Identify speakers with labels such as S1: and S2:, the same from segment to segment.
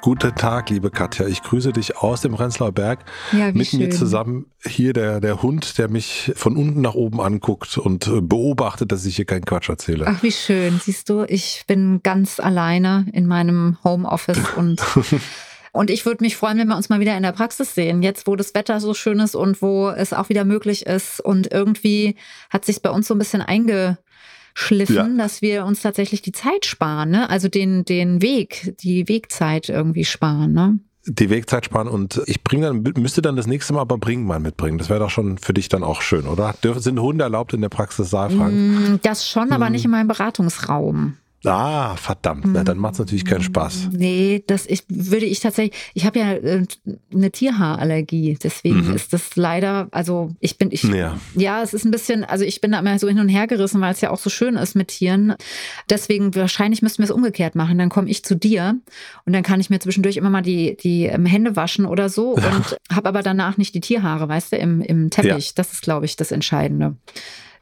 S1: Guten Tag, liebe Katja. Ich grüße dich aus dem Prenzlauer Berg.
S2: Ja,
S1: Mit
S2: schön.
S1: mir zusammen hier der, der Hund, der mich von unten nach oben anguckt und äh, beobachtet, dass ich hier keinen Quatsch erzähle.
S2: Ach, wie schön. Siehst du, ich bin ganz alleine in meinem Homeoffice und Und ich würde mich freuen, wenn wir uns mal wieder in der Praxis sehen. Jetzt, wo das Wetter so schön ist und wo es auch wieder möglich ist. Und irgendwie hat sich bei uns so ein bisschen eingeschliffen, ja. dass wir uns tatsächlich die Zeit sparen, ne? Also den, den Weg, die Wegzeit irgendwie sparen, ne?
S1: die Wegzeit sparen und ich bringe dann, müsste dann das nächste Mal aber Bringmann mitbringen. Das wäre doch schon für dich dann auch schön, oder? Sind Hunde erlaubt in der Praxis Saalfrank?
S2: Mm, das schon, aber mm. nicht in meinem Beratungsraum.
S1: Ah, verdammt. Na, dann macht es natürlich keinen Spaß.
S2: Nee, das ich, würde ich tatsächlich, ich habe ja äh, eine Tierhaarallergie, deswegen mhm. ist das leider, also ich bin, ich, ja. ja, es ist ein bisschen, also ich bin da immer so hin und her gerissen, weil es ja auch so schön ist mit Tieren. Deswegen wahrscheinlich müssten wir es umgekehrt machen. Dann komme ich zu dir und dann kann ich mir zwischendurch immer mal die, die ähm, Hände waschen oder so und habe aber danach nicht die Tierhaare, weißt du, im, im Teppich. Ja. Das ist, glaube ich, das Entscheidende.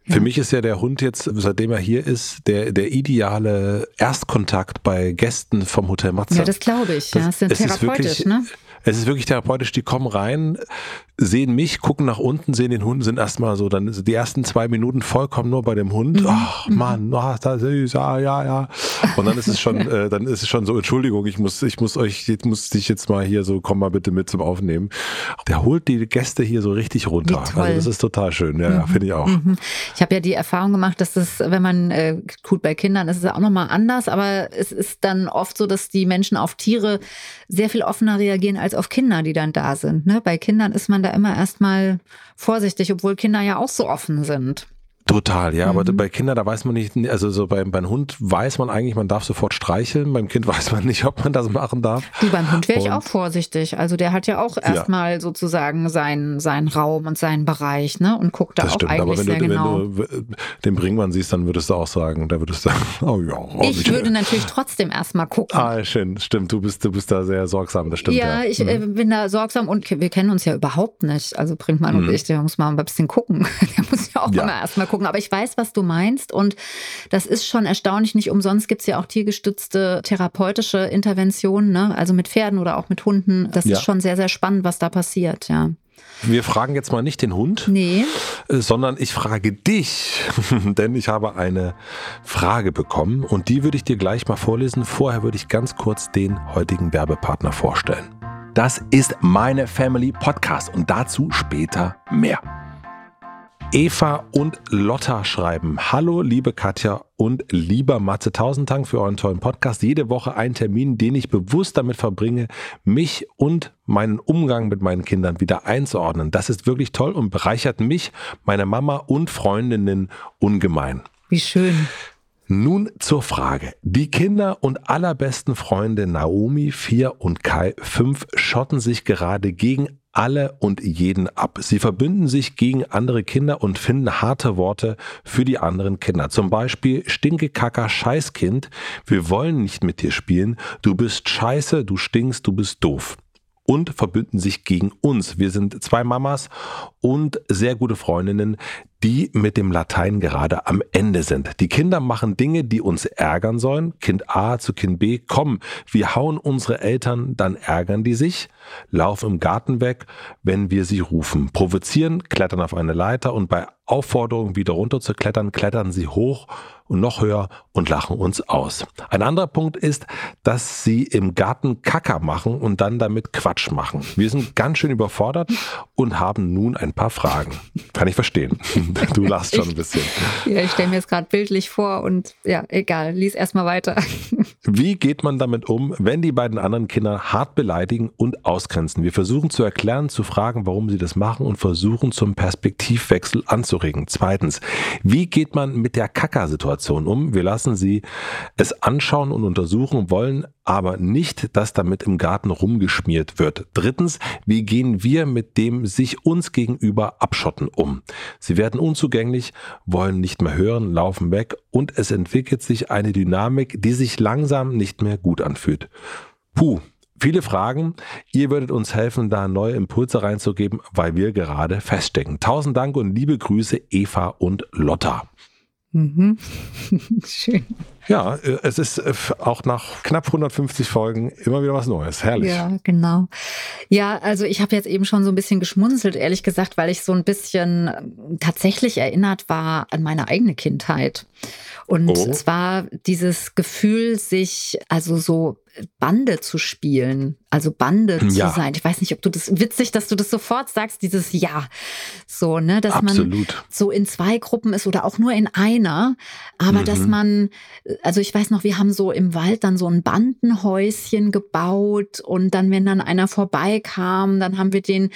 S1: Für mich ist ja der Hund jetzt, seitdem er hier ist, der, der ideale Erstkontakt bei Gästen vom Hotel Matze.
S2: Ja, das glaube ich. Das, ja, das ist therapeutisch,
S1: ist wirklich,
S2: ne?
S1: Es ist wirklich therapeutisch. Die kommen rein, sehen mich, gucken nach unten, sehen den Hund, sind erstmal so, dann die ersten zwei Minuten vollkommen nur bei dem Hund. Mhm. Ach Mann, oh, das süß, ja, ja, ja. Und dann ist es schon, äh, dann ist es schon so, Entschuldigung, ich muss, ich muss euch, jetzt muss dich jetzt mal hier so, komm mal bitte mit zum Aufnehmen. Der holt die Gäste hier so richtig runter. Also das ist total schön, ja, mhm. finde ich auch. Mhm.
S2: Ich habe ja die Erfahrung gemacht, dass das, wenn man, äh, gut, bei Kindern ist es auch nochmal anders, aber es ist dann oft so, dass die Menschen auf Tiere sehr viel offener reagieren als auf Kinder, die dann da sind. Ne? Bei Kindern ist man da immer erstmal vorsichtig, obwohl Kinder ja auch so offen sind.
S1: Total, ja, mhm. aber bei Kindern, da weiß man nicht, also so beim, beim Hund weiß man eigentlich, man darf sofort streicheln, beim Kind weiß man nicht, ob man das machen darf.
S2: Du, beim Hund wäre ich auch vorsichtig. Also der hat ja auch erstmal ja. sozusagen seinen, seinen Raum und seinen Bereich, ne? Und guckt da das auch stimmt, eigentlich aber wenn sehr du, genau. Wenn du
S1: den Bringmann siehst, dann würdest du auch sagen, da würdest du sagen, oh ja. Oh,
S2: ich würde natürlich trotzdem erstmal gucken.
S1: Ah, schön, stimmt, du bist, du bist da sehr sorgsam, das stimmt.
S2: Ja, ja. ich äh, mhm. bin da sorgsam und wir kennen uns ja überhaupt nicht. Also Bringmann mhm. und ich, der muss mal ein bisschen gucken. der muss ja auch ja. immer erstmal gucken. Aber ich weiß, was du meinst. Und das ist schon erstaunlich. Nicht umsonst gibt es ja auch tiergestützte therapeutische Interventionen, ne? also mit Pferden oder auch mit Hunden. Das ja. ist schon sehr, sehr spannend, was da passiert, ja.
S1: Wir fragen jetzt mal nicht den Hund,
S2: nee.
S1: Äh, sondern ich frage dich, denn ich habe eine Frage bekommen und die würde ich dir gleich mal vorlesen. Vorher würde ich ganz kurz den heutigen Werbepartner vorstellen. Das ist meine Family Podcast und dazu später mehr. Eva und Lotta schreiben. Hallo, liebe Katja und lieber Matze. Tausend Dank für euren tollen Podcast. Jede Woche ein Termin, den ich bewusst damit verbringe, mich und meinen Umgang mit meinen Kindern wieder einzuordnen. Das ist wirklich toll und bereichert mich, meine Mama und Freundinnen ungemein.
S2: Wie schön.
S1: Nun zur Frage. Die Kinder und allerbesten Freunde Naomi, 4 und Kai, 5 schotten sich gerade gegen alle und jeden ab. Sie verbünden sich gegen andere Kinder und finden harte Worte für die anderen Kinder. Zum Beispiel Stinke, Kacker, Scheißkind. Wir wollen nicht mit dir spielen. Du bist scheiße, du stinkst, du bist doof und verbünden sich gegen uns. Wir sind zwei Mamas und sehr gute Freundinnen, die mit dem Latein gerade am Ende sind. Die Kinder machen Dinge, die uns ärgern sollen. Kind A zu Kind B, komm, wir hauen unsere Eltern, dann ärgern die sich, laufen im Garten weg, wenn wir sie rufen, provozieren, klettern auf eine Leiter und bei Aufforderung, wieder runter zu klettern, klettern sie hoch und noch höher und lachen uns aus. Ein anderer Punkt ist, dass sie im Garten Kacker machen und dann damit Quatsch machen. Wir sind ganz schön überfordert und haben nun ein paar Fragen. Kann ich verstehen. Du lachst schon ein bisschen.
S2: Ja, ich stelle mir es gerade bildlich vor und ja, egal, lies erstmal weiter.
S1: Wie geht man damit um, wenn die beiden anderen Kinder hart beleidigen und ausgrenzen? Wir versuchen zu erklären, zu fragen, warum sie das machen und versuchen zum Perspektivwechsel anzuregen. Zweitens, wie geht man mit der Kacker-Situation um? Wir lassen sie es anschauen und untersuchen, wollen aber nicht, dass damit im Garten rumgeschmiert wird. Drittens, wie gehen wir mit dem sich uns gegenüber abschotten um? Sie werden unzugänglich, wollen nicht mehr hören, laufen weg und es entwickelt sich eine Dynamik, die sich langsam nicht mehr gut anfühlt. Puh, viele Fragen. Ihr würdet uns helfen, da neue Impulse reinzugeben, weil wir gerade feststecken. Tausend Dank und liebe Grüße, Eva und Lotta. Mhm. Schön. Ja, äh, es ist äh, auch nach knapp 150 Folgen immer wieder was Neues. Herrlich.
S2: Ja, genau. Ja, also ich habe jetzt eben schon so ein bisschen geschmunzelt, ehrlich gesagt, weil ich so ein bisschen äh, tatsächlich erinnert war an meine eigene Kindheit. Und oh. zwar dieses Gefühl, sich also so Bande zu spielen, also Bande ja. zu sein. Ich weiß nicht, ob du das witzig, dass du das sofort sagst, dieses Ja. So, ne, dass Absolut. man so in zwei Gruppen ist oder auch nur in einer, aber mhm. dass man also ich weiß noch, wir haben so im Wald dann so ein Bandenhäuschen gebaut und dann wenn dann einer vorbeikam, dann haben wir den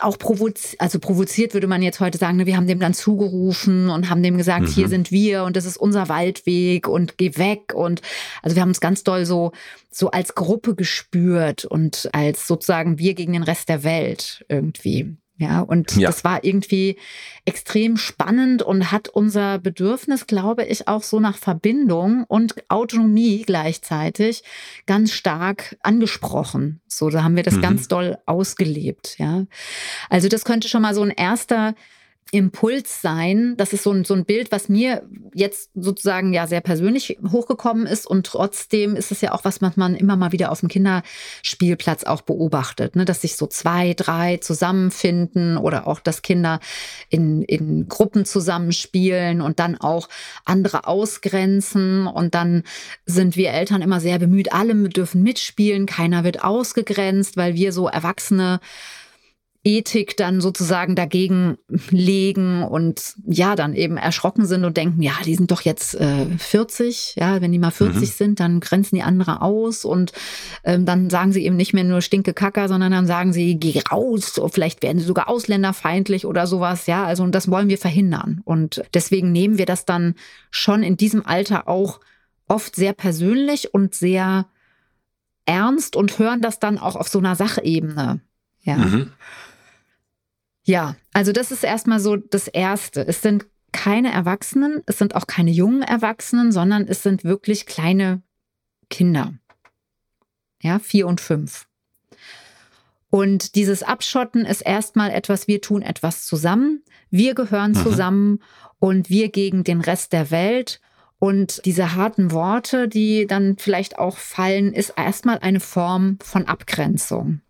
S2: auch provoziert, also provoziert würde man jetzt heute sagen, ne, wir haben dem dann zugerufen und haben dem gesagt, mhm. hier sind wir und das ist unser Waldweg und geh weg und also wir haben uns ganz doll so so als Gruppe gespürt und als sozusagen wir gegen den Rest der Welt irgendwie. Ja, und ja. das war irgendwie extrem spannend und hat unser Bedürfnis, glaube ich, auch so nach Verbindung und Autonomie gleichzeitig ganz stark angesprochen. So, da haben wir das mhm. ganz doll ausgelebt. Ja, also das könnte schon mal so ein erster Impuls sein. Das ist so ein, so ein Bild, was mir jetzt sozusagen ja sehr persönlich hochgekommen ist. Und trotzdem ist es ja auch was, was man immer mal wieder auf dem Kinderspielplatz auch beobachtet, ne? dass sich so zwei, drei zusammenfinden oder auch, dass Kinder in, in Gruppen zusammenspielen und dann auch andere ausgrenzen. Und dann sind wir Eltern immer sehr bemüht, alle dürfen mitspielen, keiner wird ausgegrenzt, weil wir so Erwachsene Ethik dann sozusagen dagegen legen und ja, dann eben erschrocken sind und denken, ja, die sind doch jetzt äh, 40, ja, wenn die mal 40 mhm. sind, dann grenzen die andere aus und ähm, dann sagen sie eben nicht mehr nur stinke Kacker, sondern dann sagen sie, geh raus, vielleicht werden sie sogar ausländerfeindlich oder sowas, ja, also und das wollen wir verhindern und deswegen nehmen wir das dann schon in diesem Alter auch oft sehr persönlich und sehr ernst und hören das dann auch auf so einer Sachebene, ja. Mhm. Ja, also das ist erstmal so das Erste. Es sind keine Erwachsenen, es sind auch keine jungen Erwachsenen, sondern es sind wirklich kleine Kinder. Ja, vier und fünf. Und dieses Abschotten ist erstmal etwas, wir tun etwas zusammen, wir gehören mhm. zusammen und wir gegen den Rest der Welt. Und diese harten Worte, die dann vielleicht auch fallen, ist erstmal eine Form von Abgrenzung.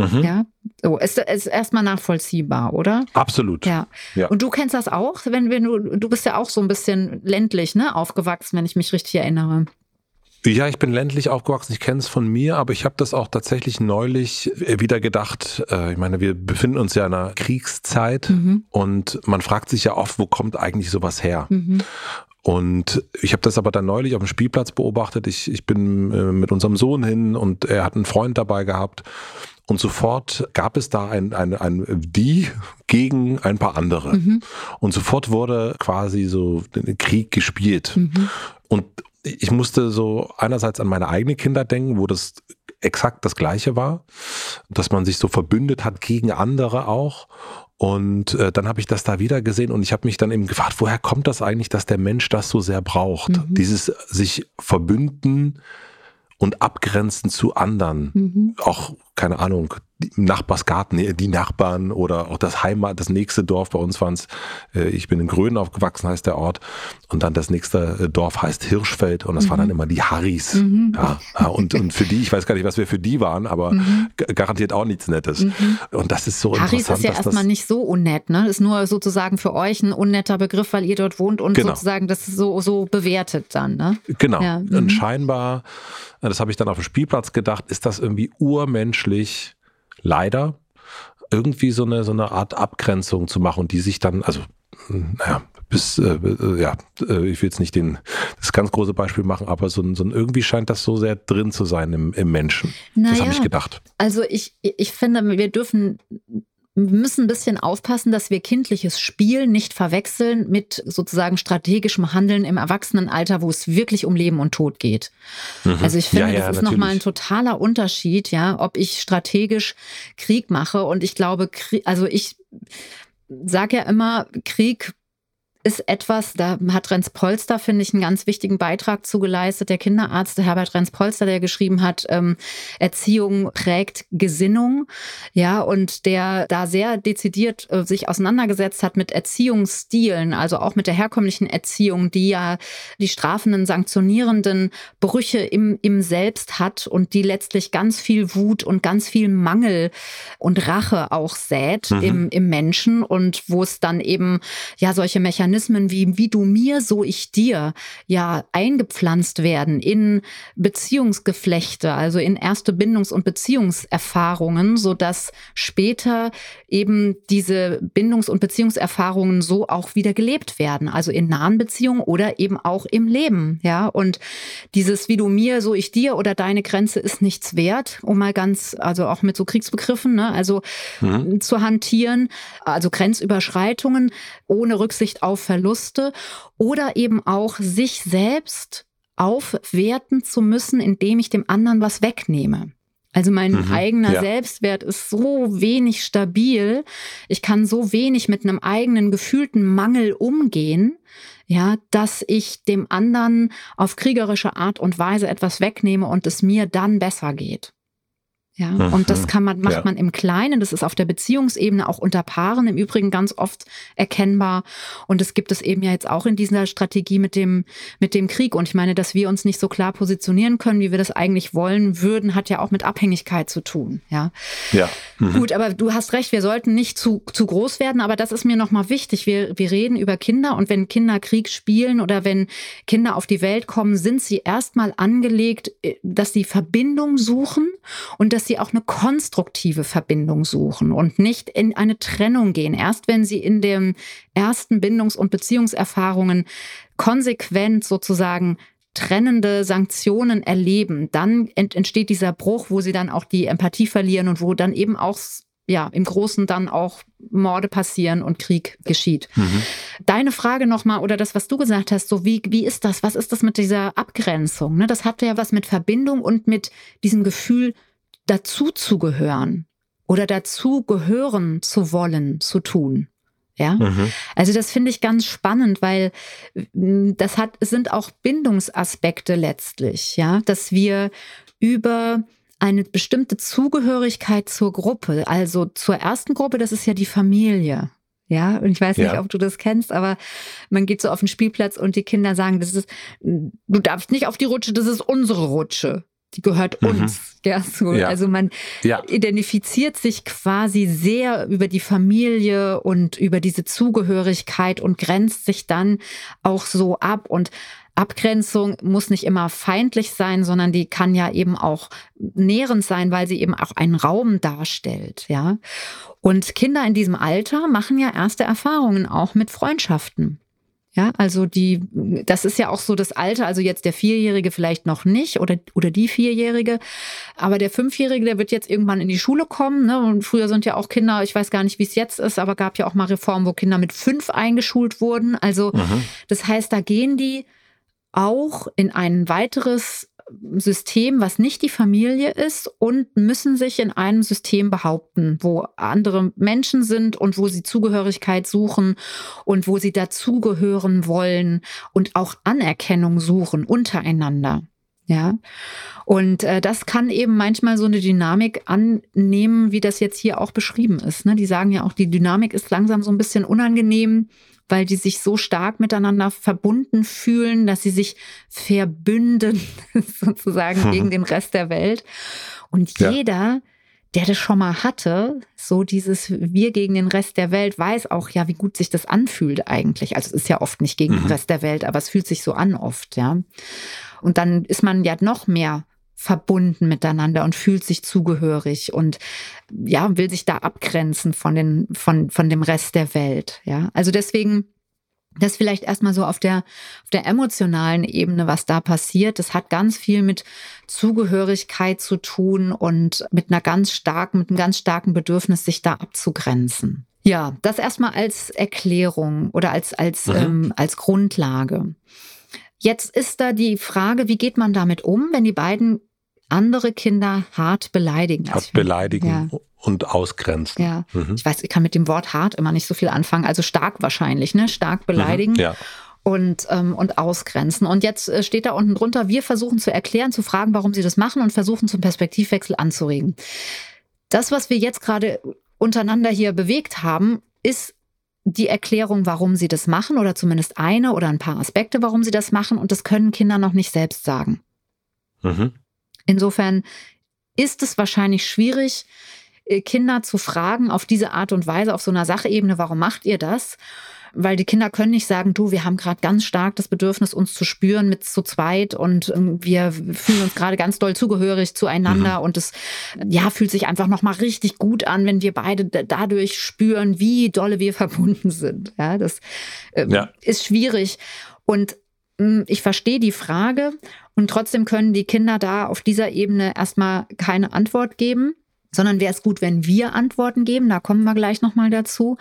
S2: Mhm. Ja, so ist, ist erstmal nachvollziehbar, oder?
S1: Absolut.
S2: Ja. ja. Und du kennst das auch, wenn, wenn du, du bist ja auch so ein bisschen ländlich, ne, aufgewachsen, wenn ich mich richtig erinnere.
S1: Ja, ich bin ländlich aufgewachsen, ich kenne es von mir, aber ich habe das auch tatsächlich neulich äh, wieder gedacht. Äh, ich meine, wir befinden uns ja in einer Kriegszeit mhm. und man fragt sich ja oft, wo kommt eigentlich sowas her? Mhm. Und ich habe das aber dann neulich auf dem Spielplatz beobachtet. Ich, ich bin äh, mit unserem Sohn hin und er hat einen Freund dabei gehabt. Und sofort gab es da ein, ein, ein Die gegen ein paar andere. Mhm. Und sofort wurde quasi so ein Krieg gespielt. Mhm. Und ich musste so einerseits an meine eigenen Kinder denken, wo das exakt das Gleiche war, dass man sich so verbündet hat gegen andere auch. Und äh, dann habe ich das da wieder gesehen und ich habe mich dann eben gefragt, woher kommt das eigentlich, dass der Mensch das so sehr braucht? Mhm. Dieses sich verbünden und abgrenzen zu anderen. Mhm. Auch keine Ahnung, Nachbarsgarten, die Nachbarn oder auch das Heimat, das nächste Dorf bei uns waren es, äh, ich bin in Gröden aufgewachsen, heißt der Ort. Und dann das nächste äh, Dorf heißt Hirschfeld und das mhm. waren dann mhm. immer die Harrys. Mhm. Ja, und, und für die, ich weiß gar nicht, was wir für die waren, aber mhm. garantiert auch nichts Nettes. Mhm. Und das ist so
S2: Harrys interessant. Harrys ist ja erstmal nicht so unnett, ne? Ist nur sozusagen für euch ein unnetter Begriff, weil ihr dort wohnt und genau. sozusagen das so, so bewertet dann, ne?
S1: Genau. Ja. Und mhm. scheinbar, das habe ich dann auf dem Spielplatz gedacht, ist das irgendwie urmenschlich leider irgendwie so eine, so eine Art Abgrenzung zu machen und die sich dann, also naja, bis, äh, äh, ja, äh, ich will jetzt nicht den, das ganz große Beispiel machen, aber so, so irgendwie scheint das so sehr drin zu sein im, im Menschen. Naja, das habe ich gedacht.
S2: Also ich, ich finde, wir dürfen wir müssen ein bisschen aufpassen, dass wir kindliches Spiel nicht verwechseln mit sozusagen strategischem Handeln im Erwachsenenalter, wo es wirklich um Leben und Tod geht. Mhm. Also ich finde, ja, ja, das ist nochmal ein totaler Unterschied, ja, ob ich strategisch Krieg mache. Und ich glaube, also ich sage ja immer, Krieg ist etwas, da hat Renz Polster, finde ich, einen ganz wichtigen Beitrag zugeleistet. Der Kinderarzt der Herbert Renz Polster, der geschrieben hat, ähm, Erziehung prägt Gesinnung, ja, und der da sehr dezidiert äh, sich auseinandergesetzt hat mit Erziehungsstilen, also auch mit der herkömmlichen Erziehung, die ja die strafenden, sanktionierenden Brüche im, im Selbst hat und die letztlich ganz viel Wut und ganz viel Mangel und Rache auch sät mhm. im, im Menschen und wo es dann eben ja solche Mechanismen Mechanismen wie wie du mir, so ich dir ja eingepflanzt werden in Beziehungsgeflechte, also in erste Bindungs- und Beziehungserfahrungen, so dass später eben diese Bindungs- und Beziehungserfahrungen so auch wieder gelebt werden, also in nahen Beziehungen oder eben auch im Leben, ja. Und dieses wie du mir, so ich dir oder deine Grenze ist nichts wert, um mal ganz, also auch mit so Kriegsbegriffen, ne, also mhm. zu hantieren, also Grenzüberschreitungen ohne Rücksicht auf Verluste oder eben auch sich selbst aufwerten zu müssen, indem ich dem anderen was wegnehme. Also mein mhm, eigener ja. Selbstwert ist so wenig stabil. Ich kann so wenig mit einem eigenen gefühlten Mangel umgehen, ja, dass ich dem anderen auf kriegerische Art und Weise etwas wegnehme und es mir dann besser geht. Ja, mhm. und das kann man, macht ja. man im Kleinen. Das ist auf der Beziehungsebene auch unter Paaren im Übrigen ganz oft erkennbar. Und es gibt es eben ja jetzt auch in dieser Strategie mit dem, mit dem Krieg. Und ich meine, dass wir uns nicht so klar positionieren können, wie wir das eigentlich wollen würden, hat ja auch mit Abhängigkeit zu tun. Ja.
S1: Ja.
S2: Mhm. Gut, aber du hast recht, wir sollten nicht zu, zu groß werden. Aber das ist mir nochmal wichtig. Wir, wir reden über Kinder und wenn Kinder Krieg spielen oder wenn Kinder auf die Welt kommen, sind sie erstmal angelegt, äh, dass sie Verbindung suchen und dass sie auch eine konstruktive Verbindung suchen und nicht in eine Trennung gehen. Erst wenn sie in den ersten Bindungs- und Beziehungserfahrungen konsequent sozusagen trennende Sanktionen erleben, dann entsteht dieser Bruch, wo sie dann auch die Empathie verlieren und wo dann eben auch ja, im Großen dann auch Morde passieren und Krieg geschieht. Mhm. Deine Frage nochmal oder das, was du gesagt hast, so wie, wie ist das? Was ist das mit dieser Abgrenzung? Ne, das hat ja was mit Verbindung und mit diesem Gefühl dazu zu gehören oder dazu gehören zu wollen, zu tun. Ja, mhm. also das finde ich ganz spannend, weil mm, das hat, sind auch Bindungsaspekte letztlich, ja, dass wir über eine bestimmte Zugehörigkeit zur Gruppe, also zur ersten Gruppe, das ist ja die Familie. Ja, und ich weiß nicht, ja. ob du das kennst, aber man geht so auf den Spielplatz und die Kinder sagen, das ist, du darfst nicht auf die Rutsche, das ist unsere Rutsche die gehört mhm. uns. Ja, so. Ja. Also man ja. identifiziert sich quasi sehr über die Familie und über diese Zugehörigkeit und grenzt sich dann auch so ab. Und Abgrenzung muss nicht immer feindlich sein, sondern die kann ja eben auch nährend sein, weil sie eben auch einen Raum darstellt, ja. Und Kinder in diesem Alter machen ja erste Erfahrungen auch mit Freundschaften. Ja, also die, das ist ja auch so das Alter, also jetzt der Vierjährige vielleicht noch nicht oder, oder die Vierjährige, aber der Fünfjährige, der wird jetzt irgendwann in die Schule kommen. Ne? Und früher sind ja auch Kinder, ich weiß gar nicht, wie es jetzt ist, aber gab ja auch mal Reformen, wo Kinder mit fünf eingeschult wurden. Also mhm. das heißt, da gehen die auch in ein weiteres System, was nicht die Familie ist und müssen sich in einem System behaupten, wo andere Menschen sind und wo sie Zugehörigkeit suchen und wo sie dazugehören wollen und auch Anerkennung suchen untereinander. Ja. Und äh, das kann eben manchmal so eine Dynamik annehmen, wie das jetzt hier auch beschrieben ist. Ne? Die sagen ja auch, die Dynamik ist langsam so ein bisschen unangenehm, weil die sich so stark miteinander verbunden fühlen, dass sie sich verbünden, sozusagen, hm. gegen den Rest der Welt. Und ja. jeder, der das schon mal hatte, so dieses Wir gegen den Rest der Welt, weiß auch ja, wie gut sich das anfühlt eigentlich. Also es ist ja oft nicht gegen mhm. den Rest der Welt, aber es fühlt sich so an oft, ja. Und dann ist man ja noch mehr verbunden miteinander und fühlt sich zugehörig und ja, will sich da abgrenzen von den, von, von dem Rest der Welt. Ja, also deswegen, das vielleicht erstmal so auf der, auf der emotionalen Ebene, was da passiert. Das hat ganz viel mit Zugehörigkeit zu tun und mit einer ganz starken, mit einem ganz starken Bedürfnis, sich da abzugrenzen. Ja, das erstmal als Erklärung oder als, als, mhm. ähm, als Grundlage. Jetzt ist da die Frage, wie geht man damit um, wenn die beiden andere Kinder hart beleidigen?
S1: Hart beleidigen ja. und ausgrenzen.
S2: Ja, mhm. ich weiß, ich kann mit dem Wort hart immer nicht so viel anfangen. Also stark wahrscheinlich, ne? Stark beleidigen. Mhm. Ja und, ähm, und ausgrenzen. Und jetzt äh, steht da unten drunter, wir versuchen zu erklären, zu fragen, warum sie das machen und versuchen zum Perspektivwechsel anzuregen. Das, was wir jetzt gerade untereinander hier bewegt haben, ist die Erklärung, warum sie das machen oder zumindest eine oder ein paar Aspekte, warum sie das machen und das können Kinder noch nicht selbst sagen. Mhm. Insofern ist es wahrscheinlich schwierig, äh, Kinder zu fragen auf diese Art und Weise, auf so einer Sachebene, warum macht ihr das? weil die Kinder können nicht sagen, du, wir haben gerade ganz stark das Bedürfnis, uns zu spüren mit zu zweit und ähm, wir fühlen uns gerade ganz doll zugehörig zueinander mhm. und es ja fühlt sich einfach noch mal richtig gut an, wenn wir beide dadurch spüren, wie dolle wir verbunden sind. Ja, das ähm, ja. ist schwierig und hm, ich verstehe die Frage und trotzdem können die Kinder da auf dieser Ebene erstmal keine Antwort geben, sondern wäre es gut, wenn wir Antworten geben. Da kommen wir gleich nochmal dazu.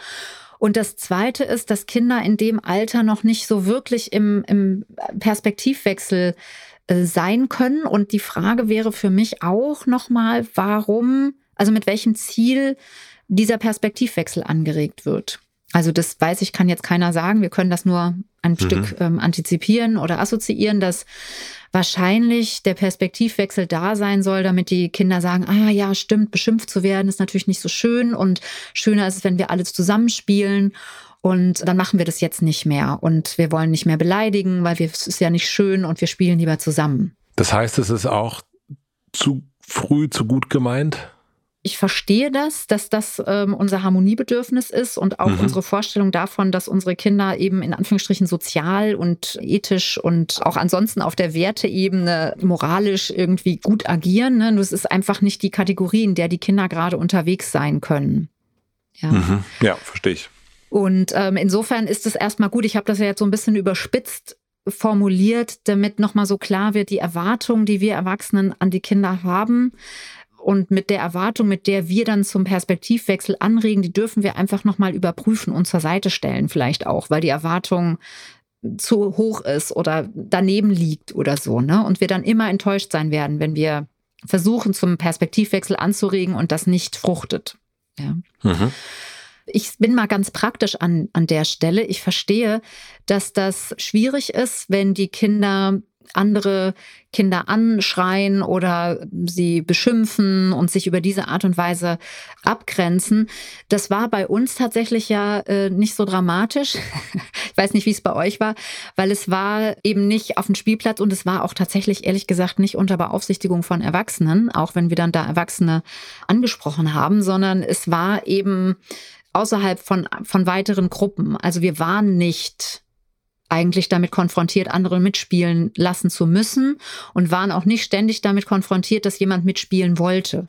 S2: Und das Zweite ist, dass Kinder in dem Alter noch nicht so wirklich im, im Perspektivwechsel äh, sein können. Und die Frage wäre für mich auch nochmal, warum, also mit welchem Ziel dieser Perspektivwechsel angeregt wird. Also das weiß ich, kann jetzt keiner sagen. Wir können das nur ein mhm. Stück ähm, antizipieren oder assoziieren, dass wahrscheinlich der Perspektivwechsel da sein soll, damit die Kinder sagen, ah ja, stimmt, beschimpft zu werden ist natürlich nicht so schön und schöner ist es, wenn wir alles zusammenspielen. Und dann machen wir das jetzt nicht mehr. Und wir wollen nicht mehr beleidigen, weil wir, es ist ja nicht schön und wir spielen lieber zusammen.
S1: Das heißt, es ist auch zu früh, zu gut gemeint?
S2: Ich verstehe das, dass das ähm, unser Harmoniebedürfnis ist und auch mhm. unsere Vorstellung davon, dass unsere Kinder eben in Anführungsstrichen sozial und ethisch und auch ansonsten auf der Werteebene moralisch irgendwie gut agieren. Ne? Das ist einfach nicht die Kategorie, in der die Kinder gerade unterwegs sein können.
S1: Ja, mhm. ja verstehe ich.
S2: Und ähm, insofern ist es erstmal gut. Ich habe das ja jetzt so ein bisschen überspitzt formuliert, damit nochmal so klar wird, die Erwartungen, die wir Erwachsenen an die Kinder haben, und mit der Erwartung, mit der wir dann zum Perspektivwechsel anregen, die dürfen wir einfach nochmal überprüfen und zur Seite stellen, vielleicht auch, weil die Erwartung zu hoch ist oder daneben liegt oder so. Ne? Und wir dann immer enttäuscht sein werden, wenn wir versuchen, zum Perspektivwechsel anzuregen und das nicht fruchtet. Ja. Mhm. Ich bin mal ganz praktisch an, an der Stelle. Ich verstehe, dass das schwierig ist, wenn die Kinder andere Kinder anschreien oder sie beschimpfen und sich über diese Art und Weise abgrenzen. Das war bei uns tatsächlich ja äh, nicht so dramatisch. ich weiß nicht, wie es bei euch war, weil es war eben nicht auf dem Spielplatz und es war auch tatsächlich ehrlich gesagt nicht unter Beaufsichtigung von Erwachsenen, auch wenn wir dann da Erwachsene angesprochen haben, sondern es war eben außerhalb von, von weiteren Gruppen. Also wir waren nicht eigentlich damit konfrontiert, andere mitspielen lassen zu müssen und waren auch nicht ständig damit konfrontiert, dass jemand mitspielen wollte.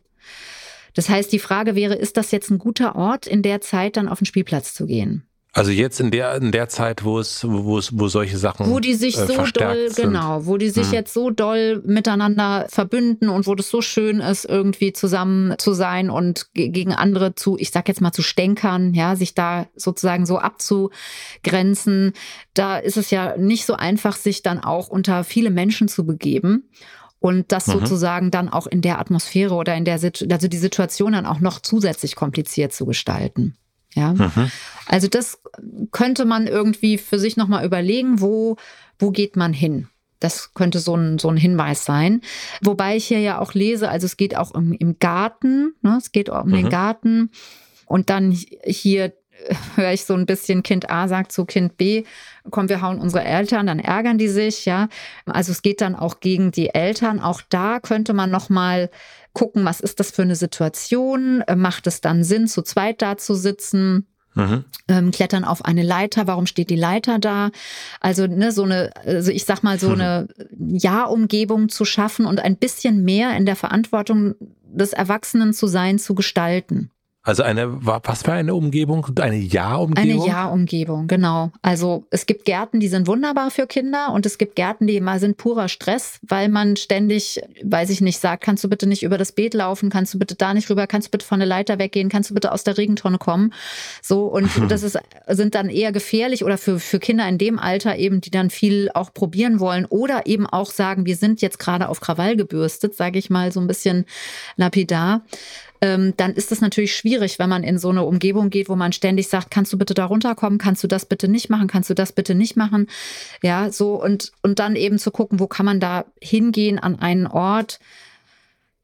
S2: Das heißt, die Frage wäre, ist das jetzt ein guter Ort, in der Zeit dann auf den Spielplatz zu gehen?
S1: Also jetzt in der in der Zeit, wo es wo es wo solche Sachen
S2: wo die sich äh, so doll sind. genau, wo die sich hm. jetzt so doll miteinander verbünden und wo das so schön ist irgendwie zusammen zu sein und gegen andere zu, ich sag jetzt mal zu stänkern, ja, sich da sozusagen so abzugrenzen, da ist es ja nicht so einfach sich dann auch unter viele Menschen zu begeben und das mhm. sozusagen dann auch in der Atmosphäre oder in der also die Situation dann auch noch zusätzlich kompliziert zu gestalten. Ja. Mhm. Also das könnte man irgendwie für sich nochmal überlegen, wo, wo geht man hin? Das könnte so ein, so ein Hinweis sein. Wobei ich hier ja auch lese, also es geht auch im, im Garten, ne? es geht auch um mhm. den Garten. Und dann hier höre ich so ein bisschen, Kind A sagt zu Kind B, komm, wir hauen unsere Eltern, dann ärgern die sich, ja. Also es geht dann auch gegen die Eltern. Auch da könnte man nochmal gucken, was ist das für eine Situation? Macht es dann Sinn, zu zweit da zu sitzen? Mhm. Ähm, klettern auf eine Leiter, warum steht die Leiter da? Also, ne, so eine, also ich sag mal, so mhm. eine Ja-Umgebung zu schaffen und ein bisschen mehr in der Verantwortung des Erwachsenen zu sein, zu gestalten.
S1: Also eine, was für eine Umgebung? Eine Ja-Umgebung?
S2: Eine Ja-Umgebung, genau. Also es gibt Gärten, die sind wunderbar für Kinder und es gibt Gärten, die mal sind purer Stress, weil man ständig, weiß ich nicht, sagt, kannst du bitte nicht über das Beet laufen, kannst du bitte da nicht rüber, kannst du bitte von der Leiter weggehen, kannst du bitte aus der Regentonne kommen. So, und das ist, sind dann eher gefährlich oder für, für Kinder in dem Alter eben, die dann viel auch probieren wollen oder eben auch sagen, wir sind jetzt gerade auf Krawall gebürstet, sage ich mal so ein bisschen lapidar ähm, dann ist es natürlich schwierig, wenn man in so eine Umgebung geht, wo man ständig sagt, kannst du bitte da runterkommen, kannst du das bitte nicht machen, kannst du das bitte nicht machen. Ja, so und, und dann eben zu gucken, wo kann man da hingehen an einen Ort,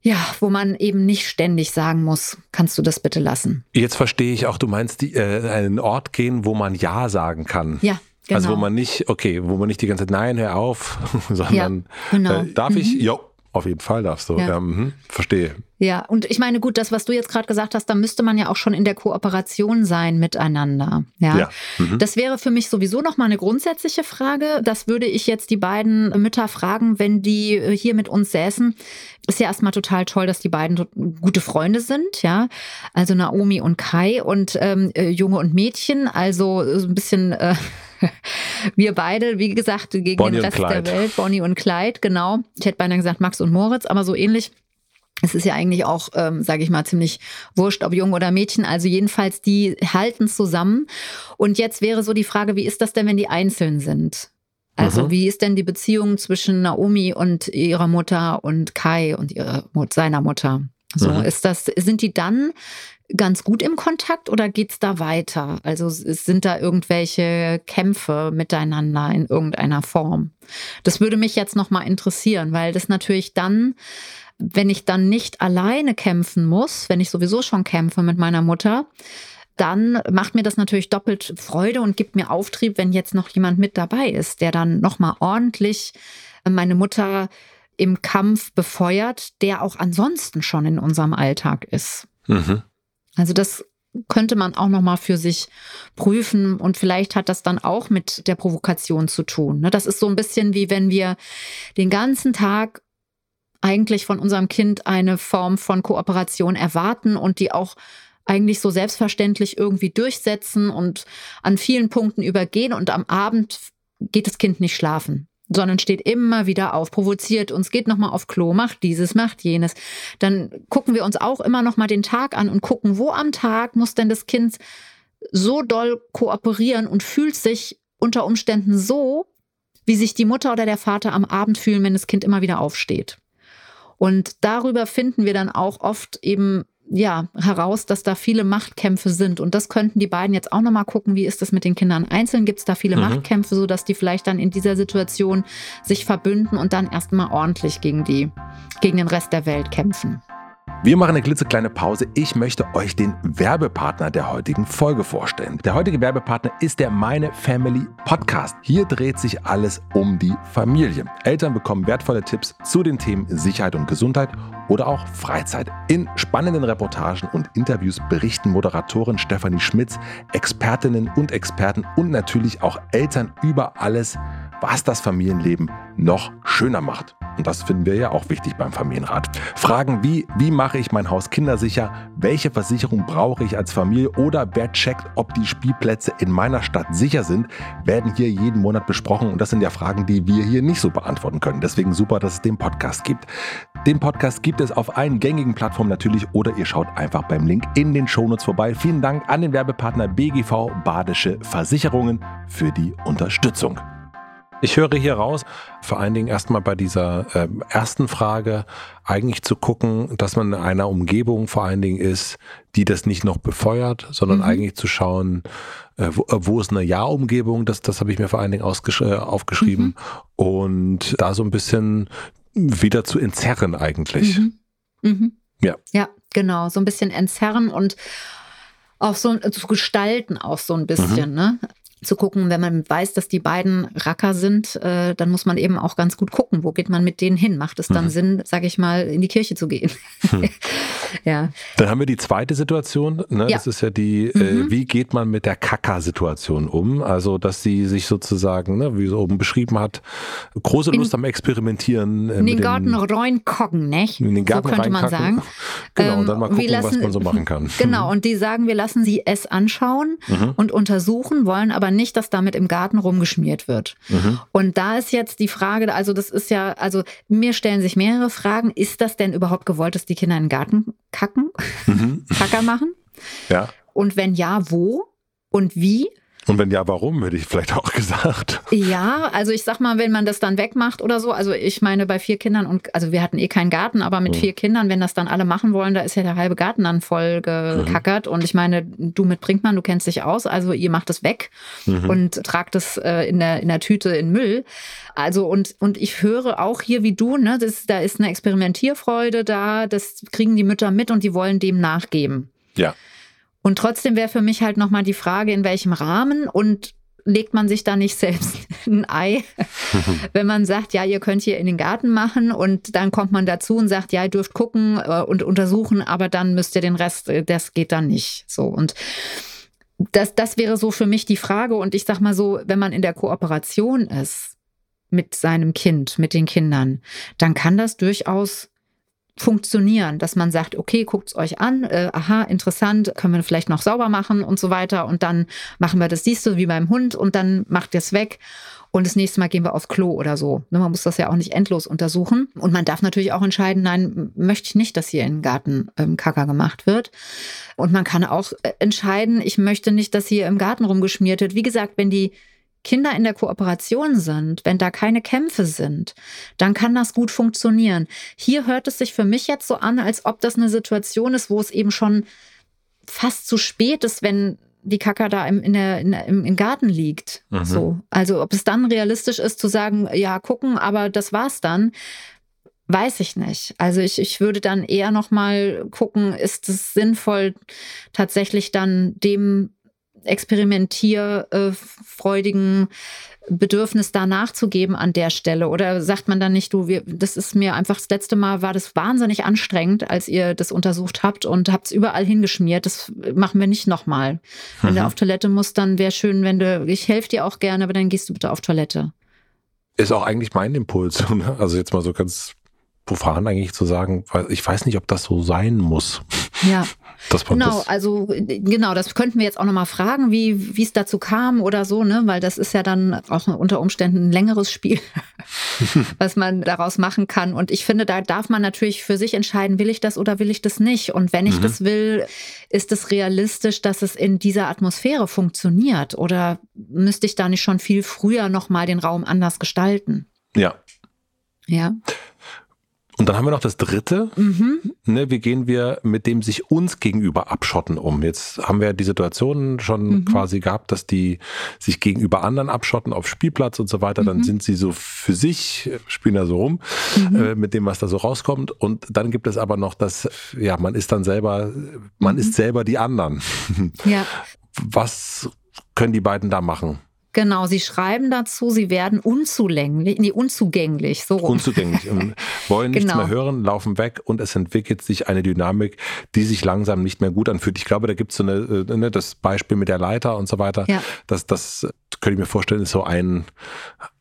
S2: ja, wo man eben nicht ständig sagen muss, kannst du das bitte lassen.
S1: Jetzt verstehe ich auch, du meinst die, äh, einen Ort gehen, wo man Ja sagen kann.
S2: Ja.
S1: Genau. Also wo man nicht, okay, wo man nicht die ganze Zeit Nein, hör auf, sondern ja, genau. äh, darf mhm. ich? Jo, auf jeden Fall darfst du. Ja. Ja, mh, verstehe.
S2: Ja, und ich meine, gut, das, was du jetzt gerade gesagt hast, da müsste man ja auch schon in der Kooperation sein miteinander. Ja. ja. Mhm. Das wäre für mich sowieso nochmal eine grundsätzliche Frage. Das würde ich jetzt die beiden Mütter fragen, wenn die äh, hier mit uns säßen. Ist ja erstmal total toll, dass die beiden gute Freunde sind, ja. Also Naomi und Kai und ähm, äh, Junge und Mädchen, also so ein bisschen. Äh, wir beide, wie gesagt, gegen Bonnie den Rest der Welt, Bonnie und Clyde, genau. Ich hätte beinahe gesagt Max und Moritz, aber so ähnlich. Es ist ja eigentlich auch, ähm, sage ich mal, ziemlich wurscht, ob Jung oder Mädchen. Also jedenfalls, die halten zusammen. Und jetzt wäre so die Frage, wie ist das denn, wenn die einzeln sind? Also mhm. wie ist denn die Beziehung zwischen Naomi und ihrer Mutter und Kai und ihrer, seiner Mutter? So mhm. ist das, sind die dann ganz gut im Kontakt oder geht es da weiter? Also sind da irgendwelche Kämpfe miteinander in irgendeiner Form? Das würde mich jetzt nochmal interessieren, weil das natürlich dann, wenn ich dann nicht alleine kämpfen muss, wenn ich sowieso schon kämpfe mit meiner Mutter, dann macht mir das natürlich doppelt Freude und gibt mir Auftrieb, wenn jetzt noch jemand mit dabei ist, der dann nochmal ordentlich meine Mutter im Kampf befeuert, der auch ansonsten schon in unserem Alltag ist. Mhm. Also das könnte man auch noch mal für sich prüfen und vielleicht hat das dann auch mit der Provokation zu tun. Ne? Das ist so ein bisschen wie wenn wir den ganzen Tag eigentlich von unserem Kind eine Form von Kooperation erwarten und die auch eigentlich so selbstverständlich irgendwie durchsetzen und an vielen Punkten übergehen und am Abend geht das Kind nicht schlafen sondern steht immer wieder auf, provoziert uns, geht nochmal auf Klo, macht dieses, macht jenes. Dann gucken wir uns auch immer nochmal den Tag an und gucken, wo am Tag muss denn das Kind so doll kooperieren und fühlt sich unter Umständen so, wie sich die Mutter oder der Vater am Abend fühlen, wenn das Kind immer wieder aufsteht. Und darüber finden wir dann auch oft eben ja, heraus, dass da viele Machtkämpfe sind. Und das könnten die beiden jetzt auch nochmal gucken, wie ist das mit den Kindern einzeln? Gibt es da viele mhm. Machtkämpfe, sodass die vielleicht dann in dieser Situation sich verbünden und dann erstmal ordentlich gegen die, gegen den Rest der Welt kämpfen.
S1: Wir machen eine klitzekleine Pause. Ich möchte euch den Werbepartner der heutigen Folge vorstellen. Der heutige Werbepartner ist der Meine Family Podcast. Hier dreht sich alles um die Familie. Eltern bekommen wertvolle Tipps zu den Themen Sicherheit und Gesundheit oder auch Freizeit. In spannenden Reportagen und Interviews berichten Moderatorin Stefanie Schmitz, Expertinnen und Experten und natürlich auch Eltern über alles, was das Familienleben noch schöner macht. Und das finden wir ja auch wichtig beim Familienrat. Fragen wie, wie mache ich mein Haus kindersicher? Welche Versicherung brauche ich als Familie? Oder wer checkt, ob die Spielplätze in meiner Stadt sicher sind, werden hier jeden Monat besprochen. Und das sind ja Fragen, die wir hier nicht so beantworten können. Deswegen super, dass es den Podcast gibt. Den Podcast gibt es auf allen gängigen Plattformen natürlich oder ihr schaut einfach beim Link in den Shownotes vorbei. Vielen Dank an den Werbepartner BGV Badische Versicherungen für die Unterstützung. Ich höre hier raus, vor allen Dingen erstmal bei dieser äh, ersten Frage, eigentlich zu gucken, dass man in einer Umgebung vor allen Dingen ist, die das nicht noch befeuert, sondern mhm. eigentlich zu schauen, äh, wo, äh, wo, ist eine Ja-Umgebung, das, das habe ich mir vor allen Dingen äh, aufgeschrieben. Mhm. Und da so ein bisschen wieder zu entzerren eigentlich. Mhm.
S2: mhm. Ja. Ja, genau, so ein bisschen entzerren und auch so zu gestalten, auch so ein bisschen. Mhm. Ne? Zu gucken, wenn man weiß, dass die beiden Racker sind, äh, dann muss man eben auch ganz gut gucken, wo geht man mit denen hin? Macht es dann mhm. Sinn, sage ich mal, in die Kirche zu gehen?
S1: Mhm. ja. Dann haben wir die zweite Situation, ne? Ja. das ist ja die, äh, mhm. wie geht man mit der Kacker-Situation um? Also, dass sie sich sozusagen, ne, wie sie oben beschrieben hat, große Lust in, am Experimentieren.
S2: Äh, in den Garten reinkocken, nicht?
S1: In den Garten so könnte man sagen. Genau, und dann mal ähm, gucken, lassen, was man so machen kann.
S2: Genau, und die sagen, wir lassen sie es anschauen mhm. und untersuchen, wollen aber nicht, dass damit im Garten rumgeschmiert wird. Mhm. Und da ist jetzt die Frage, also das ist ja, also mir stellen sich mehrere Fragen. Ist das denn überhaupt gewollt, dass die Kinder in den Garten kacken, mhm. Kacker machen?
S1: Ja.
S2: Und wenn ja, wo und wie?
S1: Und wenn ja, warum, hätte ich vielleicht auch gesagt.
S2: Ja, also ich sag mal, wenn man das dann wegmacht oder so, also ich meine, bei vier Kindern und, also wir hatten eh keinen Garten, aber mit mhm. vier Kindern, wenn das dann alle machen wollen, da ist ja der halbe Garten dann voll gekackert. Mhm. Und ich meine, du mit Brinkmann, du kennst dich aus, also ihr macht es weg mhm. und tragt es äh, in, der, in der Tüte in Müll. Also und, und ich höre auch hier wie du, ne, das, da ist eine Experimentierfreude da, das kriegen die Mütter mit und die wollen dem nachgeben.
S1: Ja.
S2: Und trotzdem wäre für mich halt nochmal die Frage, in welchem Rahmen und legt man sich da nicht selbst ein Ei, wenn man sagt, ja, ihr könnt hier in den Garten machen und dann kommt man dazu und sagt, ja, ihr dürft gucken äh, und untersuchen, aber dann müsst ihr den Rest, äh, das geht dann nicht. So und das, das wäre so für mich die Frage. Und ich sag mal so, wenn man in der Kooperation ist mit seinem Kind, mit den Kindern, dann kann das durchaus funktionieren, dass man sagt, okay, guckt es euch an, äh, aha, interessant, können wir vielleicht noch sauber machen und so weiter und dann machen wir das, siehst du, wie beim Hund und dann macht ihr es weg und das nächste Mal gehen wir aufs Klo oder so. Ne, man muss das ja auch nicht endlos untersuchen und man darf natürlich auch entscheiden, nein, möchte ich nicht, dass hier im Garten ähm, Kacker gemacht wird und man kann auch äh, entscheiden, ich möchte nicht, dass hier im Garten rumgeschmiert wird. Wie gesagt, wenn die Kinder in der Kooperation sind, wenn da keine Kämpfe sind, dann kann das gut funktionieren. Hier hört es sich für mich jetzt so an, als ob das eine Situation ist, wo es eben schon fast zu spät ist, wenn die Kacke da im, in der, in im, Garten liegt. Mhm. So. Also ob es dann realistisch ist zu sagen, ja, gucken, aber das war's dann, weiß ich nicht. Also ich, ich würde dann eher noch mal gucken, ist es sinnvoll, tatsächlich dann dem experimentierfreudigen Bedürfnis da nachzugeben an der Stelle? Oder sagt man dann nicht, du, wir, das ist mir einfach das letzte Mal war das wahnsinnig anstrengend, als ihr das untersucht habt und habt es überall hingeschmiert. Das machen wir nicht nochmal. Wenn mhm. du auf Toilette musst, dann wäre schön, wenn du, ich helfe dir auch gerne, aber dann gehst du bitte auf Toilette.
S1: Ist auch eigentlich mein Impuls. Ne? Also jetzt mal so ganz profan eigentlich zu sagen, weil ich weiß nicht, ob das so sein muss.
S2: Ja. genau, also genau, das könnten wir jetzt auch nochmal fragen, wie wie es dazu kam oder so, ne? Weil das ist ja dann auch unter Umständen ein längeres Spiel, was man daraus machen kann. Und ich finde, da darf man natürlich für sich entscheiden, will ich das oder will ich das nicht. Und wenn ich mhm. das will, ist es realistisch, dass es in dieser Atmosphäre funktioniert? Oder müsste ich da nicht schon viel früher nochmal den Raum anders gestalten?
S1: Ja.
S2: Ja.
S1: Und dann haben wir noch das dritte. Mhm. Ne, wie gehen wir mit dem sich uns gegenüber abschotten um? Jetzt haben wir die Situation schon mhm. quasi gehabt, dass die sich gegenüber anderen abschotten auf Spielplatz und so weiter. Dann mhm. sind sie so für sich, spielen da so rum mhm. äh, mit dem, was da so rauskommt. Und dann gibt es aber noch das, ja, man ist dann selber, man mhm. ist selber die anderen.
S2: Ja.
S1: Was können die beiden da machen?
S2: Genau, sie schreiben dazu, sie werden unzulänglich, nee, unzugänglich, so
S1: rum. Unzugänglich und wollen nichts genau. mehr hören, laufen weg und es entwickelt sich eine Dynamik, die sich langsam nicht mehr gut anfühlt. Ich glaube, da gibt es so eine, äh, ne, das Beispiel mit der Leiter und so weiter. Ja. Das, das könnte ich mir vorstellen, ist so ein,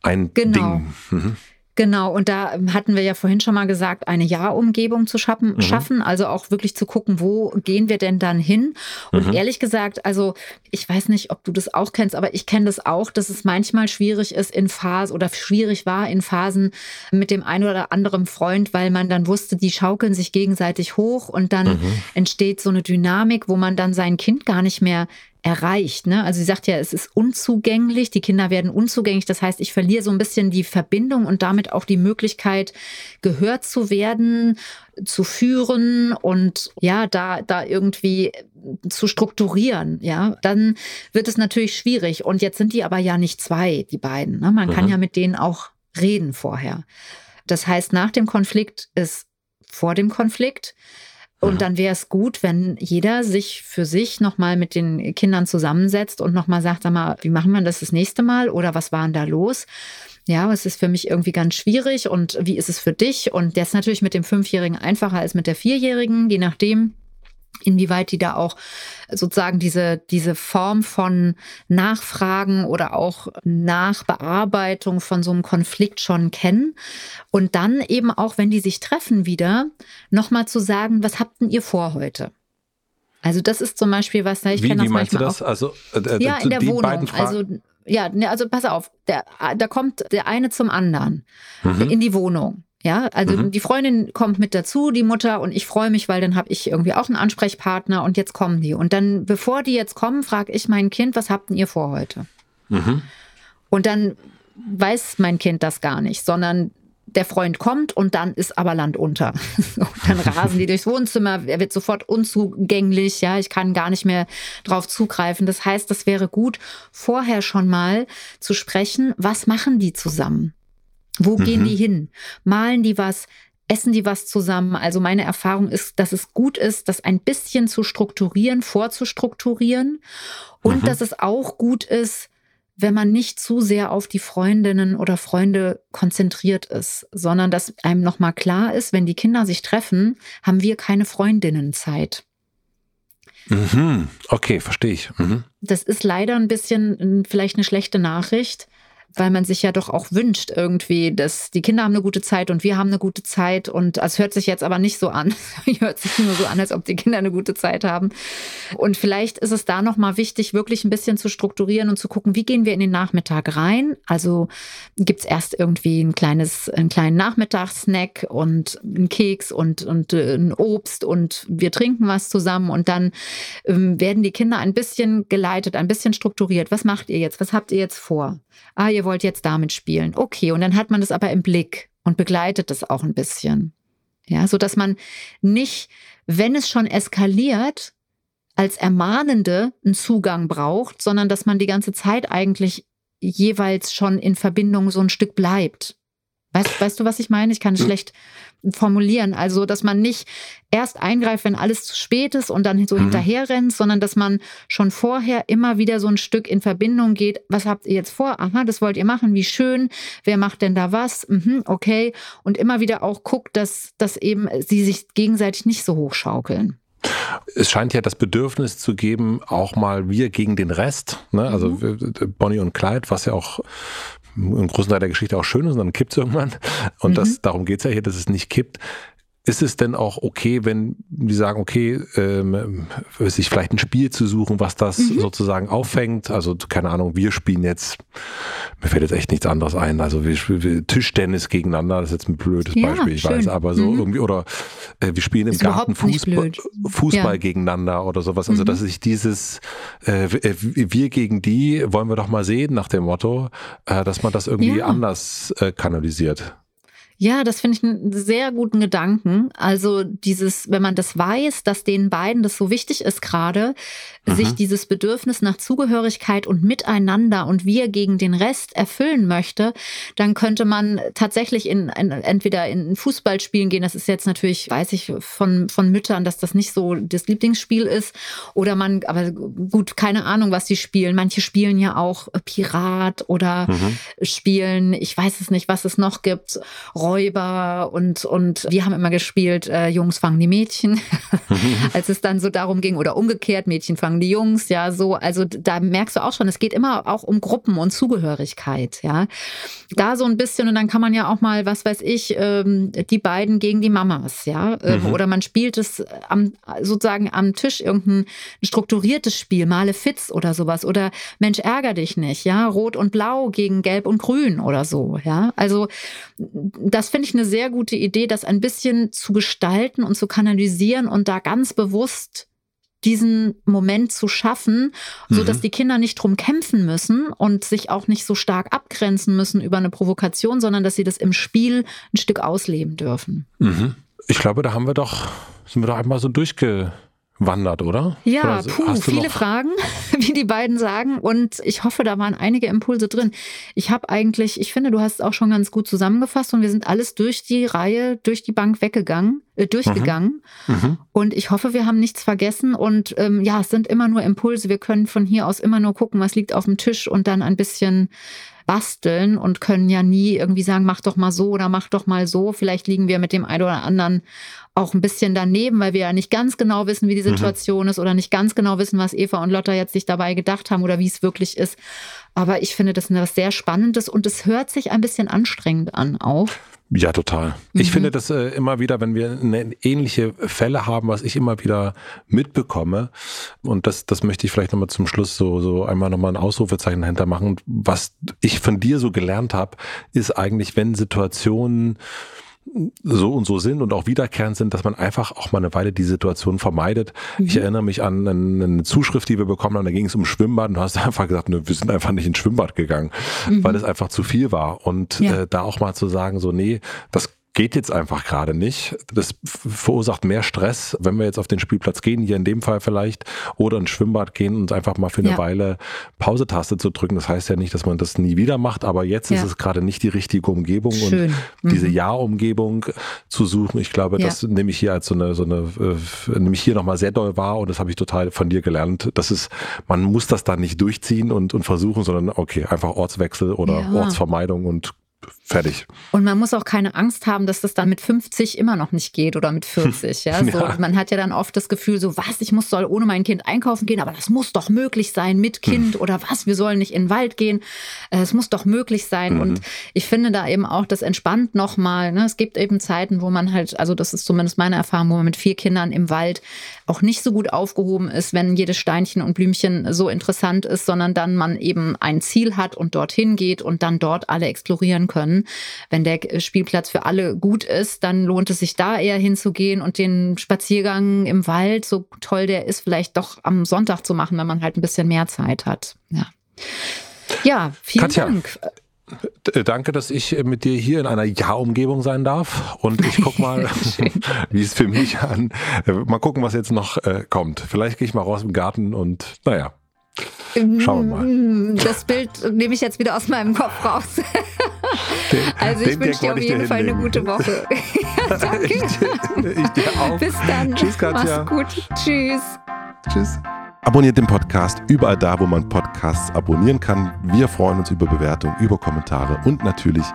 S1: ein genau. Ding. Mhm.
S2: Genau, und da hatten wir ja vorhin schon mal gesagt, eine Ja-Umgebung zu schaffen, mhm. schaffen, also auch wirklich zu gucken, wo gehen wir denn dann hin? Und mhm. ehrlich gesagt, also ich weiß nicht, ob du das auch kennst, aber ich kenne das auch, dass es manchmal schwierig ist in Phasen oder schwierig war in Phasen mit dem einen oder anderen Freund, weil man dann wusste, die schaukeln sich gegenseitig hoch und dann mhm. entsteht so eine Dynamik, wo man dann sein Kind gar nicht mehr erreicht. Ne? Also sie sagt ja, es ist unzugänglich, die Kinder werden unzugänglich. Das heißt, ich verliere so ein bisschen die Verbindung und damit auch die Möglichkeit, gehört zu werden, zu führen und ja, da, da irgendwie zu strukturieren. Ja, dann wird es natürlich schwierig. Und jetzt sind die aber ja nicht zwei, die beiden. Ne? Man mhm. kann ja mit denen auch reden vorher. Das heißt, nach dem Konflikt ist vor dem Konflikt. Und dann wäre es gut, wenn jeder sich für sich nochmal mit den Kindern zusammensetzt und nochmal sagt, sag mal, wie machen wir das das nächste Mal oder was war denn da los? Ja, es ist für mich irgendwie ganz schwierig und wie ist es für dich? Und das ist natürlich mit dem Fünfjährigen einfacher als mit der Vierjährigen, je nachdem, inwieweit die da auch sozusagen diese, diese Form von Nachfragen oder auch Nachbearbeitung von so einem Konflikt schon kennen. Und dann eben auch, wenn die sich treffen wieder, nochmal zu sagen, was habt denn ihr vor heute? Also das ist zum Beispiel was, ich kenne das
S1: wie meinst du das?
S2: Auch,
S1: also
S2: äh, ja, in der Wohnung. Also ja, ne, also pass auf, der, da kommt der eine zum anderen mhm. in die Wohnung. Ja, also mhm. die Freundin kommt mit dazu, die Mutter, und ich freue mich, weil dann habe ich irgendwie auch einen Ansprechpartner und jetzt kommen die. Und dann, bevor die jetzt kommen, frage ich mein Kind, was habt denn ihr vor heute? Mhm. Und dann weiß mein Kind das gar nicht, sondern der Freund kommt und dann ist aber Land unter. dann rasen die durchs Wohnzimmer, er wird sofort unzugänglich, ja, ich kann gar nicht mehr drauf zugreifen. Das heißt, das wäre gut, vorher schon mal zu sprechen, was machen die zusammen? Wo mhm. gehen die hin? Malen die was? Essen die was zusammen? Also meine Erfahrung ist, dass es gut ist, das ein bisschen zu strukturieren, vorzustrukturieren und mhm. dass es auch gut ist, wenn man nicht zu sehr auf die Freundinnen oder Freunde konzentriert ist, sondern dass einem nochmal klar ist, wenn die Kinder sich treffen, haben wir keine Freundinnenzeit.
S1: Mhm. Okay, verstehe ich. Mhm.
S2: Das ist leider ein bisschen vielleicht eine schlechte Nachricht, weil man sich ja doch auch wünscht irgendwie, dass die Kinder haben eine gute Zeit und wir haben eine gute Zeit und es hört sich jetzt aber nicht so an. Es hört sich nur so an, als ob die Kinder eine gute Zeit haben. Und vielleicht ist es da nochmal wichtig, wirklich ein bisschen zu strukturieren und zu gucken, wie gehen wir in den Nachmittag rein? Also gibt es erst irgendwie ein kleines, einen kleinen Nachmittagssnack und einen Keks und, und äh, ein Obst und wir trinken was zusammen und dann ähm, werden die Kinder ein bisschen geleitet, ein bisschen strukturiert. Was macht ihr jetzt? Was habt ihr jetzt vor? ah, ihr wollt jetzt damit spielen. Okay, und dann hat man das aber im Blick und begleitet das auch ein bisschen. Ja, so dass man nicht, wenn es schon eskaliert, als Ermahnende einen Zugang braucht, sondern dass man die ganze Zeit eigentlich jeweils schon in Verbindung so ein Stück bleibt. Weißt, weißt du, was ich meine? Ich kann es hm. schlecht formulieren. Also, dass man nicht erst eingreift, wenn alles zu spät ist und dann so mhm. hinterher rennt, sondern dass man schon vorher immer wieder so ein Stück in Verbindung geht. Was habt ihr jetzt vor? Aha, das wollt ihr machen. Wie schön. Wer macht denn da was? Mhm, okay. Und immer wieder auch guckt, dass, dass eben sie sich gegenseitig nicht so hochschaukeln.
S1: Es scheint ja das Bedürfnis zu geben, auch mal wir gegen den Rest. Ne? Also mhm. Bonnie und Clyde, was ja auch im großen Teil der Geschichte auch schön ist und dann kippt es irgendwann. Und mhm. das, darum geht es ja hier, dass es nicht kippt. Ist es denn auch okay, wenn die sagen, okay, ähm, sich vielleicht ein Spiel zu suchen, was das mhm. sozusagen auffängt? Also keine Ahnung, wir spielen jetzt, mir fällt jetzt echt nichts anderes ein. Also wir, spielen Tischtennis gegeneinander, das ist jetzt ein blödes ja, Beispiel, ich schön. weiß, aber so mhm. irgendwie oder äh, wir spielen im ist Garten Fußball, Fußball ja. gegeneinander oder sowas. Also mhm. dass sich dieses äh, äh, wir gegen die wollen wir doch mal sehen nach dem Motto, äh, dass man das irgendwie ja. anders äh, kanalisiert.
S2: Ja, das finde ich einen sehr guten Gedanken. Also dieses, wenn man das weiß, dass den beiden das so wichtig ist gerade, mhm. sich dieses Bedürfnis nach Zugehörigkeit und Miteinander und wir gegen den Rest erfüllen möchte, dann könnte man tatsächlich in, in entweder in Fußballspielen gehen. Das ist jetzt natürlich, weiß ich von, von Müttern, dass das nicht so das Lieblingsspiel ist. Oder man, aber gut, keine Ahnung, was sie spielen. Manche spielen ja auch Pirat oder mhm. spielen, ich weiß es nicht, was es noch gibt Räuber und, und wir haben immer gespielt, äh, Jungs fangen die Mädchen, als es dann so darum ging, oder umgekehrt, Mädchen fangen die Jungs, ja, so. Also da merkst du auch schon, es geht immer auch um Gruppen und Zugehörigkeit, ja. Da so ein bisschen und dann kann man ja auch mal, was weiß ich, ähm, die beiden gegen die Mamas, ja. Ähm, mhm. Oder man spielt es am, sozusagen am Tisch irgendein strukturiertes Spiel, Malefiz oder sowas. Oder Mensch, ärger dich nicht, ja. Rot und Blau gegen Gelb und Grün oder so, ja. Also das finde ich eine sehr gute Idee, das ein bisschen zu gestalten und zu kanalisieren und da ganz bewusst diesen Moment zu schaffen, so dass mhm. die Kinder nicht drum kämpfen müssen und sich auch nicht so stark abgrenzen müssen über eine Provokation, sondern dass sie das im Spiel ein Stück ausleben dürfen.
S1: Mhm. Ich glaube, da haben wir doch, sind wir doch einmal so durchge wandert, oder?
S2: Ja, oder puh, viele Fragen, wie die beiden sagen. Und ich hoffe, da waren einige Impulse drin. Ich habe eigentlich, ich finde, du hast es auch schon ganz gut zusammengefasst und wir sind alles durch die Reihe, durch die Bank weggegangen, äh, durchgegangen. Mhm. Mhm. Und ich hoffe, wir haben nichts vergessen. Und ähm, ja, es sind immer nur Impulse. Wir können von hier aus immer nur gucken, was liegt auf dem Tisch und dann ein bisschen basteln und können ja nie irgendwie sagen, mach doch mal so oder mach doch mal so. Vielleicht liegen wir mit dem einen oder anderen auch ein bisschen daneben, weil wir ja nicht ganz genau wissen, wie die mhm. Situation mhm. ist oder nicht ganz genau wissen, was Eva und Lotta jetzt sich dabei gedacht haben oder wie es wirklich ist. Aber ich finde das etwas sehr Spannendes und es hört sich ein bisschen anstrengend an auch.
S1: Ja, total. Mhm. Ich finde das äh, immer wieder, wenn wir eine ähnliche Fälle haben, was ich immer wieder mitbekomme, und das, das möchte ich vielleicht nochmal zum Schluss so, so einmal nochmal ein Ausrufezeichen dahinter machen. Was ich von dir so gelernt habe, ist eigentlich, wenn Situationen so und so sind und auch wiederkehrend sind, dass man einfach auch mal eine Weile die Situation vermeidet. Mhm. Ich erinnere mich an eine Zuschrift, die wir bekommen haben, da ging es um Schwimmbad und du hast einfach gesagt, ne, wir sind einfach nicht ins Schwimmbad gegangen, mhm. weil es einfach zu viel war. Und ja. äh, da auch mal zu sagen, so, nee, das geht jetzt einfach gerade nicht. Das verursacht mehr Stress, wenn wir jetzt auf den Spielplatz gehen, hier in dem Fall vielleicht, oder ins Schwimmbad gehen und einfach mal für eine ja. Weile Pause-Taste zu drücken. Das heißt ja nicht, dass man das nie wieder macht, aber jetzt ja. ist es gerade nicht die richtige Umgebung Schön. und mhm. diese Ja-Umgebung zu suchen. Ich glaube, ja. das nehme ich hier als so eine, so eine, äh, nehme ich hier nochmal sehr doll wahr und das habe ich total von dir gelernt. Das ist, man muss das dann nicht durchziehen und, und versuchen, sondern okay, einfach Ortswechsel oder Ortsvermeidung und fertig.
S2: Und man muss auch keine Angst haben, dass das dann mit 50 immer noch nicht geht oder mit 40. Ja? So, ja. Man hat ja dann oft das Gefühl, so was, ich muss soll ohne mein Kind einkaufen gehen, aber das muss doch möglich sein mit Kind hm. oder was, wir sollen nicht in den Wald gehen. Äh, es muss doch möglich sein. Mhm. Und ich finde da eben auch, das entspannt nochmal. Ne? Es gibt eben Zeiten, wo man halt, also das ist zumindest meine Erfahrung, wo man mit vier Kindern im Wald auch nicht so gut aufgehoben ist, wenn jedes Steinchen und Blümchen so interessant ist, sondern dann man eben ein Ziel hat und dorthin geht und dann dort alle explorieren können. Wenn der Spielplatz für alle gut ist, dann lohnt es sich da eher hinzugehen und den Spaziergang im Wald, so toll der ist, vielleicht doch am Sonntag zu machen, wenn man halt ein bisschen mehr Zeit hat. Ja. Ja, vielen Katja, Dank.
S1: Danke, dass ich mit dir hier in einer Ja-Umgebung sein darf. Und ich guck mal, wie es für mich an. Mal gucken, was jetzt noch äh, kommt. Vielleicht gehe ich mal raus im Garten und naja. Schauen wir mal.
S2: Das Bild nehme ich jetzt wieder aus meinem Kopf raus. Den, also ich wünsche dir auf jeden Fall eine gute Woche. ja, danke. Ich, ich dir auch. Bis dann. Tschüss, Katja. Mach's gut. Tschüss.
S1: Tschüss. Abonniert den Podcast überall da, wo man Podcasts abonnieren kann. Wir freuen uns über Bewertungen, über Kommentare und natürlich,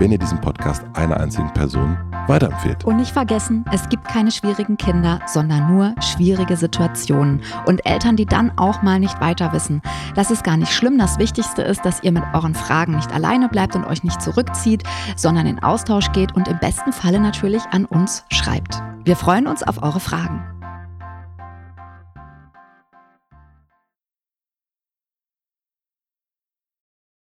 S1: wenn ihr diesen Podcast einer einzigen Person weiterempfehlt.
S2: Und nicht vergessen, es gibt keine schwierigen Kinder, sondern nur schwierige Situationen. Und Eltern, die dann auch mal nicht weiter wissen. Das ist gar nicht schlimm. Das Wichtigste ist, dass ihr mit euren Fragen nicht alleine bleibt und euch nicht zurückzieht, sondern in Austausch geht und im besten Falle natürlich an uns schreibt. Wir freuen uns auf eure Fragen.